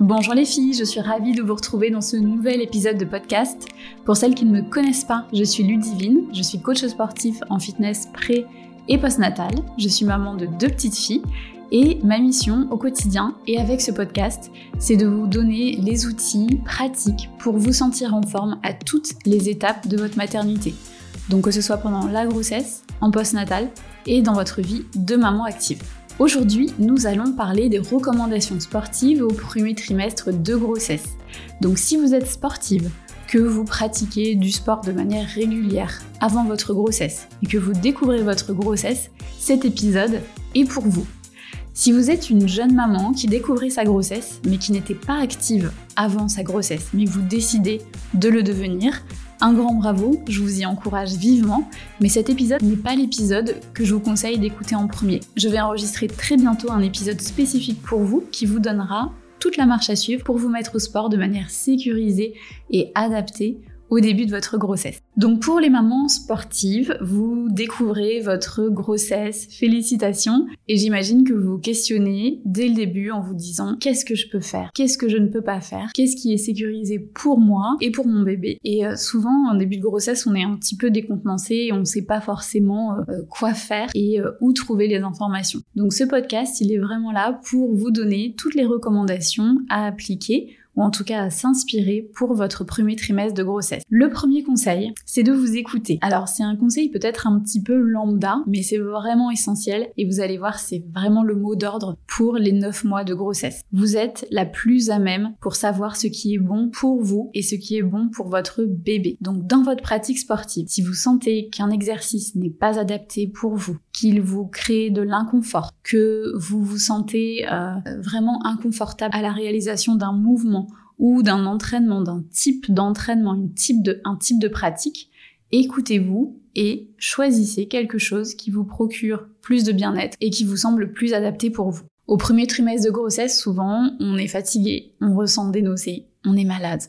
Bonjour les filles, je suis ravie de vous retrouver dans ce nouvel épisode de podcast. Pour celles qui ne me connaissent pas, je suis Ludivine, je suis coach sportif en fitness pré et postnatal. Je suis maman de deux petites filles et ma mission au quotidien et avec ce podcast, c'est de vous donner les outils pratiques pour vous sentir en forme à toutes les étapes de votre maternité. Donc que ce soit pendant la grossesse, en postnatal et dans votre vie de maman active. Aujourd'hui, nous allons parler des recommandations sportives au premier trimestre de grossesse. Donc si vous êtes sportive, que vous pratiquez du sport de manière régulière avant votre grossesse et que vous découvrez votre grossesse, cet épisode est pour vous. Si vous êtes une jeune maman qui découvrait sa grossesse mais qui n'était pas active avant sa grossesse, mais vous décidez de le devenir, un grand bravo, je vous y encourage vivement, mais cet épisode n'est pas l'épisode que je vous conseille d'écouter en premier. Je vais enregistrer très bientôt un épisode spécifique pour vous qui vous donnera toute la marche à suivre pour vous mettre au sport de manière sécurisée et adaptée au début de votre grossesse. Donc pour les mamans sportives, vous découvrez votre grossesse, félicitations, et j'imagine que vous vous questionnez dès le début en vous disant qu'est-ce que je peux faire, qu'est-ce que je ne peux pas faire, qu'est-ce qui est sécurisé pour moi et pour mon bébé? Et euh, souvent en début de grossesse, on est un petit peu décontenancé et on ne sait pas forcément euh, quoi faire et euh, où trouver les informations. Donc ce podcast, il est vraiment là pour vous donner toutes les recommandations à appliquer ou en tout cas à s'inspirer pour votre premier trimestre de grossesse. Le premier conseil, c'est de vous écouter. Alors c'est un conseil peut-être un petit peu lambda, mais c'est vraiment essentiel et vous allez voir, c'est vraiment le mot d'ordre pour les 9 mois de grossesse. Vous êtes la plus à même pour savoir ce qui est bon pour vous et ce qui est bon pour votre bébé. Donc dans votre pratique sportive, si vous sentez qu'un exercice n'est pas adapté pour vous, qu'il vous crée de l'inconfort, que vous vous sentez euh, vraiment inconfortable à la réalisation d'un mouvement ou d'un entraînement, d'un type d'entraînement, type de, un type de pratique, écoutez-vous et choisissez quelque chose qui vous procure plus de bien-être et qui vous semble plus adapté pour vous. Au premier trimestre de grossesse, souvent, on est fatigué, on ressent des nausées, on est malade,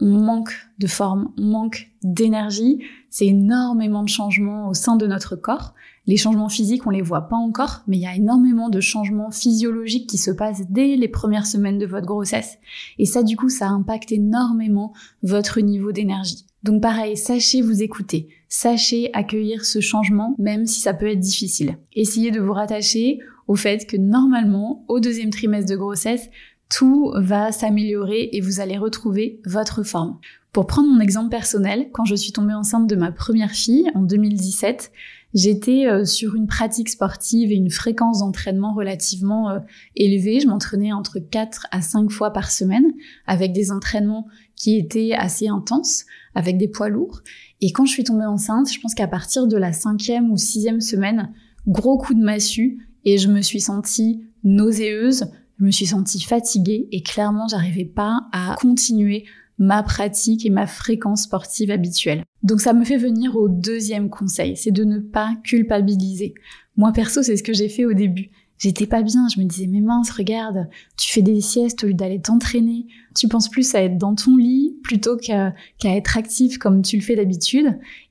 on manque de forme, on manque d'énergie. C'est énormément de changements au sein de notre corps. Les changements physiques, on les voit pas encore, mais il y a énormément de changements physiologiques qui se passent dès les premières semaines de votre grossesse. Et ça, du coup, ça impacte énormément votre niveau d'énergie. Donc pareil, sachez vous écouter, sachez accueillir ce changement, même si ça peut être difficile. Essayez de vous rattacher au fait que normalement, au deuxième trimestre de grossesse, tout va s'améliorer et vous allez retrouver votre forme. Pour prendre mon exemple personnel, quand je suis tombée enceinte de ma première fille en 2017, j'étais euh, sur une pratique sportive et une fréquence d'entraînement relativement euh, élevée. Je m'entraînais entre 4 à 5 fois par semaine avec des entraînements qui étaient assez intenses, avec des poids lourds. Et quand je suis tombée enceinte, je pense qu'à partir de la cinquième ou sixième semaine, gros coup de massue et je me suis sentie nauséeuse, je me suis sentie fatiguée et clairement j'arrivais pas à continuer ma pratique et ma fréquence sportive habituelle. Donc ça me fait venir au deuxième conseil, c'est de ne pas culpabiliser. Moi perso, c'est ce que j'ai fait au début. J'étais pas bien, je me disais mais mince, regarde, tu fais des siestes au lieu d'aller t'entraîner, tu penses plus à être dans ton lit plutôt qu'à être actif comme tu le fais d'habitude.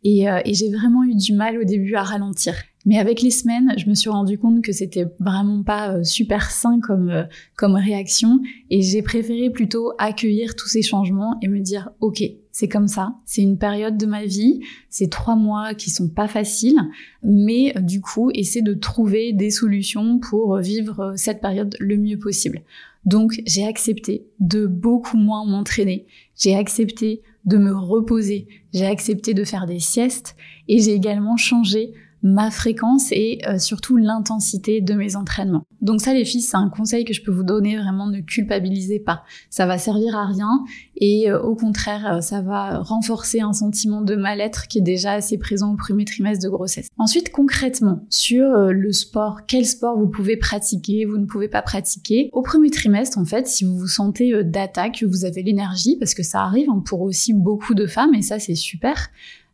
Euh, et j'ai vraiment eu du mal au début à ralentir. Mais avec les semaines, je me suis rendu compte que c'était vraiment pas euh, super sain comme euh, comme réaction. Et j'ai préféré plutôt accueillir tous ces changements et me dire OK, c'est comme ça, c'est une période de ma vie, c'est trois mois qui sont pas faciles, mais euh, du coup, essayer de trouver des solutions pour vivre cette période le mieux possible. Donc, j'ai accepté de beaucoup moins m'entraîner, j'ai accepté de me reposer, j'ai accepté de faire des siestes. Et j'ai également changé ma fréquence et euh, surtout l'intensité de mes entraînements. Donc ça les filles, c'est un conseil que je peux vous donner, vraiment ne culpabilisez pas. Ça va servir à rien et euh, au contraire, euh, ça va renforcer un sentiment de mal-être qui est déjà assez présent au premier trimestre de grossesse. Ensuite, concrètement, sur le sport, quel sport vous pouvez pratiquer, vous ne pouvez pas pratiquer? Au premier trimestre, en fait, si vous vous sentez d'attaque, vous avez l'énergie, parce que ça arrive hein, pour aussi beaucoup de femmes et ça c'est super,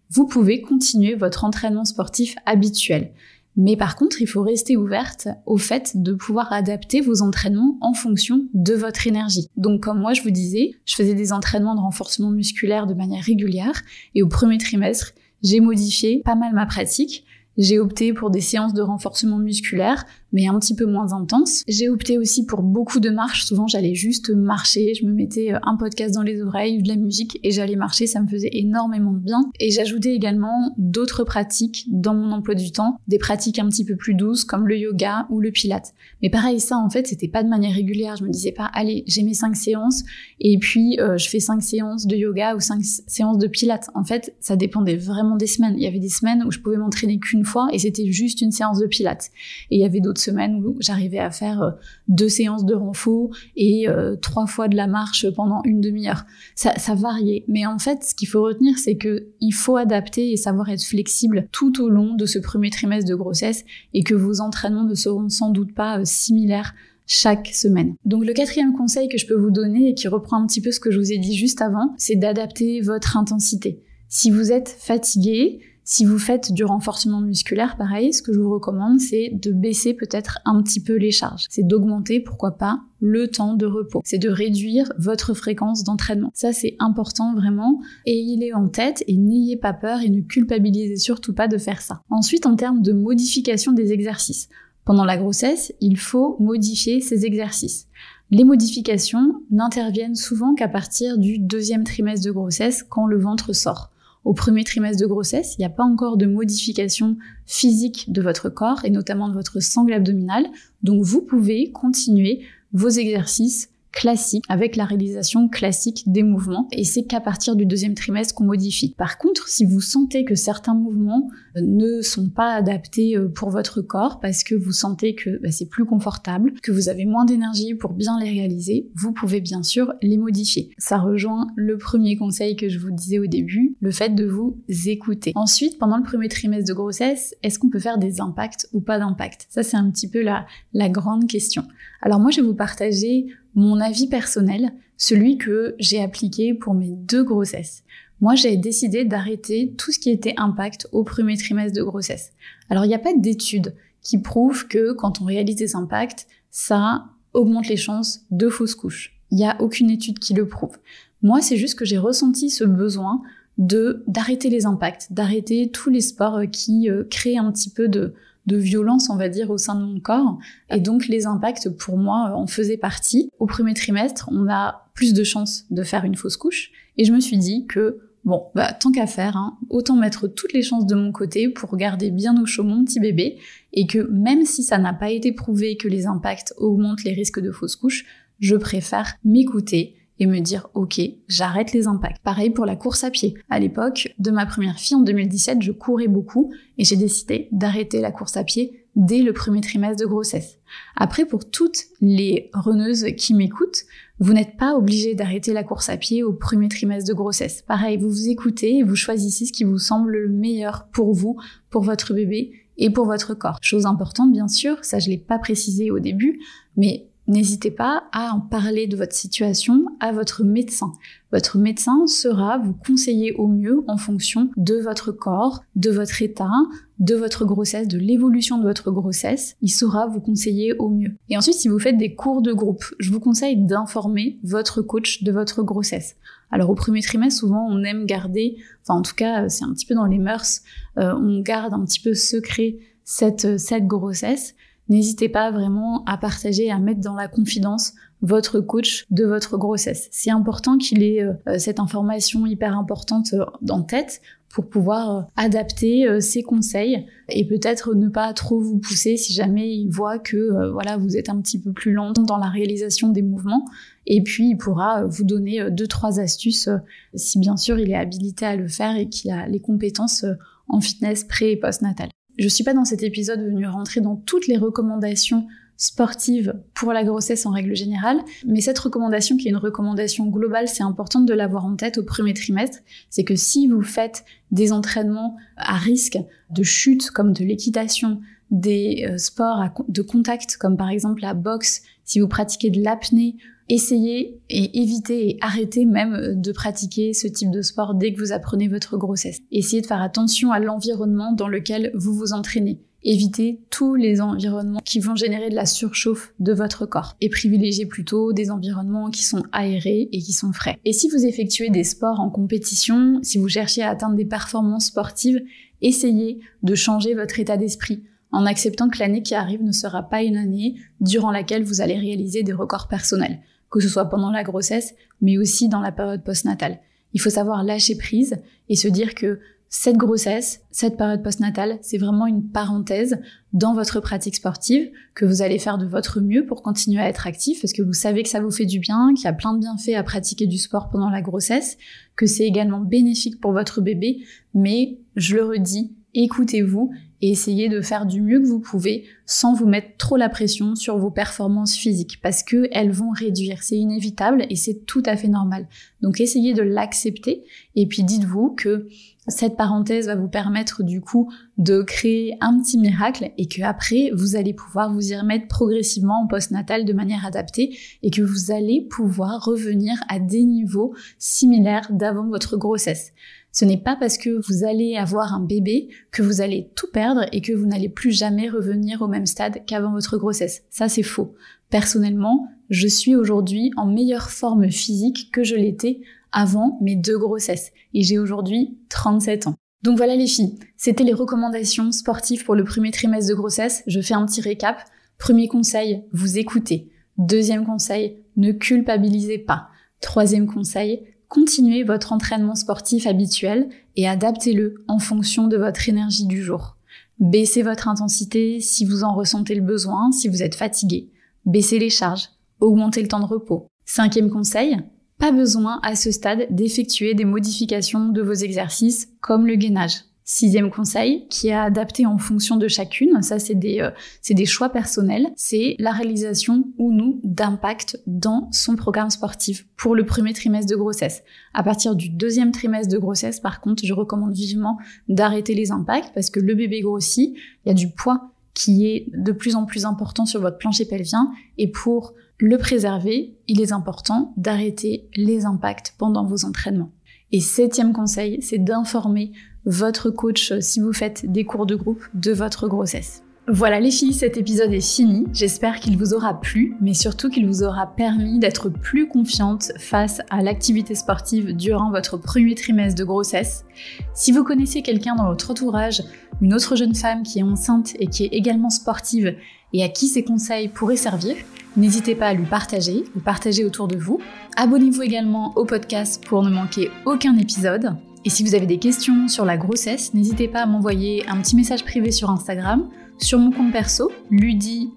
vous pouvez continuer votre entraînement sportif habituel. Mais par contre, il faut rester ouverte au fait de pouvoir adapter vos entraînements en fonction de votre énergie. Donc comme moi je vous disais, je faisais des entraînements de renforcement musculaire de manière régulière et au premier trimestre, j'ai modifié pas mal ma pratique. J'ai opté pour des séances de renforcement musculaire mais un petit peu moins intense. J'ai opté aussi pour beaucoup de marches. Souvent, j'allais juste marcher. Je me mettais euh, un podcast dans les oreilles, de la musique et j'allais marcher. Ça me faisait énormément de bien. Et j'ajoutais également d'autres pratiques dans mon emploi du temps, des pratiques un petit peu plus douces comme le yoga ou le pilate. Mais pareil, ça, en fait, c'était pas de manière régulière. Je me disais pas, allez, j'ai mes cinq séances et puis euh, je fais cinq séances de yoga ou cinq séances de pilate. En fait, ça dépendait vraiment des semaines. Il y avait des semaines où je pouvais m'entraîner qu'une fois et c'était juste une séance de pilates. Et il y avait d'autres semaines où j'arrivais à faire euh, deux séances de renfort et euh, trois fois de la marche pendant une demi-heure. Ça, ça variait. Mais en fait, ce qu'il faut retenir, c'est que il faut adapter et savoir être flexible tout au long de ce premier trimestre de grossesse et que vos entraînements ne seront sans doute pas euh, similaires chaque semaine. Donc le quatrième conseil que je peux vous donner et qui reprend un petit peu ce que je vous ai dit juste avant, c'est d'adapter votre intensité. Si vous êtes fatigué, si vous faites du renforcement musculaire, pareil, ce que je vous recommande, c'est de baisser peut-être un petit peu les charges. C'est d'augmenter, pourquoi pas, le temps de repos. C'est de réduire votre fréquence d'entraînement. Ça, c'est important vraiment. Et il est en tête et n'ayez pas peur et ne culpabilisez surtout pas de faire ça. Ensuite, en termes de modification des exercices. Pendant la grossesse, il faut modifier ces exercices. Les modifications n'interviennent souvent qu'à partir du deuxième trimestre de grossesse quand le ventre sort au premier trimestre de grossesse, il n'y a pas encore de modification physique de votre corps et notamment de votre sangle abdominale. Donc vous pouvez continuer vos exercices classique avec la réalisation classique des mouvements et c'est qu'à partir du deuxième trimestre qu'on modifie. Par contre, si vous sentez que certains mouvements euh, ne sont pas adaptés euh, pour votre corps parce que vous sentez que bah, c'est plus confortable, que vous avez moins d'énergie pour bien les réaliser, vous pouvez bien sûr les modifier. Ça rejoint le premier conseil que je vous disais au début, le fait de vous écouter. Ensuite, pendant le premier trimestre de grossesse, est-ce qu'on peut faire des impacts ou pas d'impact? Ça c'est un petit peu la, la grande question. Alors moi je vais vous partager mon avis personnel, celui que j'ai appliqué pour mes deux grossesses. Moi, j'ai décidé d'arrêter tout ce qui était impact au premier trimestre de grossesse. Alors, il n'y a pas d'études qui prouvent que quand on réalise des impacts, ça augmente les chances de fausses couches. Il n'y a aucune étude qui le prouve. Moi, c'est juste que j'ai ressenti ce besoin de d'arrêter les impacts, d'arrêter tous les sports qui euh, créent un petit peu de, de violence, on va dire, au sein de mon corps. Et donc les impacts, pour moi, en faisaient partie. Au premier trimestre, on a plus de chances de faire une fausse couche. Et je me suis dit que, bon, bah, tant qu'à faire, hein, autant mettre toutes les chances de mon côté pour garder bien au chaud mon petit bébé. Et que même si ça n'a pas été prouvé que les impacts augmentent les risques de fausse couche, je préfère m'écouter et me dire ok, j'arrête les impacts. Pareil pour la course à pied. À l'époque de ma première fille en 2017, je courais beaucoup et j'ai décidé d'arrêter la course à pied dès le premier trimestre de grossesse. Après, pour toutes les reneuses qui m'écoutent, vous n'êtes pas obligé d'arrêter la course à pied au premier trimestre de grossesse. Pareil, vous vous écoutez et vous choisissez ce qui vous semble le meilleur pour vous, pour votre bébé et pour votre corps. Chose importante, bien sûr, ça je l'ai pas précisé au début, mais N'hésitez pas à en parler de votre situation à votre médecin. Votre médecin sera vous conseiller au mieux en fonction de votre corps, de votre état, de votre grossesse, de l'évolution de votre grossesse. Il saura vous conseiller au mieux. Et ensuite, si vous faites des cours de groupe, je vous conseille d'informer votre coach de votre grossesse. Alors au premier trimestre, souvent on aime garder, enfin en tout cas c'est un petit peu dans les mœurs, euh, on garde un petit peu secret cette, cette grossesse n'hésitez pas vraiment à partager, à mettre dans la confidence votre coach de votre grossesse. C'est important qu'il ait euh, cette information hyper importante euh, en tête pour pouvoir euh, adapter ses conseils et peut-être ne pas trop vous pousser si jamais il voit que voilà vous êtes un petit peu plus lente dans la réalisation des mouvements et puis il pourra vous donner deux trois astuces si bien sûr il est habilité à le faire et qu'il a les compétences en fitness pré et post-natal. Je suis pas dans cet épisode venue rentrer dans toutes les recommandations sportives pour la grossesse en règle générale, mais cette recommandation qui est une recommandation globale, c'est important de l'avoir en tête au premier trimestre, c'est que si vous faites des entraînements à risque de chute comme de l'équitation, des euh, sports de contact comme par exemple la boxe, si vous pratiquez de l'apnée essayez et évitez et arrêtez même euh, de pratiquer ce type de sport dès que vous apprenez votre grossesse. Essayez de faire attention à l'environnement dans lequel vous vous entraînez. Évitez tous les environnements qui vont générer de la surchauffe de votre corps et privilégiez plutôt des environnements qui sont aérés et qui sont frais. Et si vous effectuez des sports en compétition, si vous cherchez à atteindre des performances sportives, essayez de changer votre état d'esprit en acceptant que l'année qui arrive ne sera pas une année durant laquelle vous allez réaliser des records personnels, que ce soit pendant la grossesse, mais aussi dans la période postnatale. Il faut savoir lâcher prise et se dire que cette grossesse, cette période postnatale, c'est vraiment une parenthèse dans votre pratique sportive que vous allez faire de votre mieux pour continuer à être actif parce que vous savez que ça vous fait du bien, qu'il y a plein de bienfaits à pratiquer du sport pendant la grossesse, que c'est également bénéfique pour votre bébé, mais je le redis, écoutez-vous essayez de faire du mieux que vous pouvez sans vous mettre trop la pression sur vos performances physiques parce que elles vont réduire. C'est inévitable et c'est tout à fait normal. Donc essayez de l'accepter et puis dites-vous que cette parenthèse va vous permettre du coup de créer un petit miracle et que après vous allez pouvoir vous y remettre progressivement en postnatal de manière adaptée et que vous allez pouvoir revenir à des niveaux similaires d'avant votre grossesse. Ce n'est pas parce que vous allez avoir un bébé que vous allez tout perdre et que vous n'allez plus jamais revenir au même stade qu'avant votre grossesse. Ça, c'est faux. Personnellement, je suis aujourd'hui en meilleure forme physique que je l'étais avant mes deux grossesses. Et j'ai aujourd'hui 37 ans. Donc voilà les filles, c'était les recommandations sportives pour le premier trimestre de grossesse. Je fais un petit récap. Premier conseil, vous écoutez. Deuxième conseil, ne culpabilisez pas. Troisième conseil, continuez votre entraînement sportif habituel et adaptez-le en fonction de votre énergie du jour. Baissez votre intensité si vous en ressentez le besoin, si vous êtes fatigué. Baissez les charges, augmentez le temps de repos. Cinquième conseil, pas besoin à ce stade d'effectuer des modifications de vos exercices comme le gainage. Sixième conseil, qui est adapté en fonction de chacune, ça c'est des, euh, des choix personnels, c'est la réalisation ou non d'impact dans son programme sportif pour le premier trimestre de grossesse. À partir du deuxième trimestre de grossesse, par contre, je recommande vivement d'arrêter les impacts parce que le bébé grossit, il y a du poids qui est de plus en plus important sur votre plancher pelvien et pour le préserver, il est important d'arrêter les impacts pendant vos entraînements. Et septième conseil, c'est d'informer votre coach si vous faites des cours de groupe de votre grossesse. Voilà les filles, cet épisode est fini. J'espère qu'il vous aura plu, mais surtout qu'il vous aura permis d'être plus confiante face à l'activité sportive durant votre premier trimestre de grossesse. Si vous connaissez quelqu'un dans votre entourage, une autre jeune femme qui est enceinte et qui est également sportive et à qui ces conseils pourraient servir, n'hésitez pas à lui partager, le partager autour de vous. Abonnez-vous également au podcast pour ne manquer aucun épisode. Et si vous avez des questions sur la grossesse, n'hésitez pas à m'envoyer un petit message privé sur Instagram sur mon compte perso, Ludi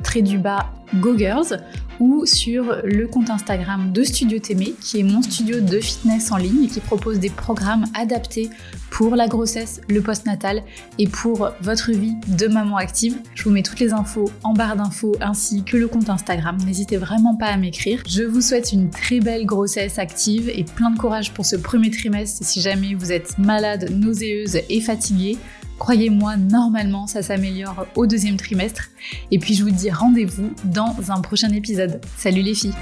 Go Girls, ou sur le compte Instagram de Studio Témé, qui est mon studio de fitness en ligne et qui propose des programmes adaptés pour la grossesse, le postnatal et pour votre vie de maman active. Je vous mets toutes les infos en barre d'infos ainsi que le compte Instagram. N'hésitez vraiment pas à m'écrire. Je vous souhaite une très belle grossesse active et plein de courage pour ce premier trimestre si jamais vous êtes malade, nauséeuse et fatiguée. Croyez-moi, normalement, ça s'améliore au deuxième trimestre. Et puis, je vous dis rendez-vous dans un prochain épisode. Salut les filles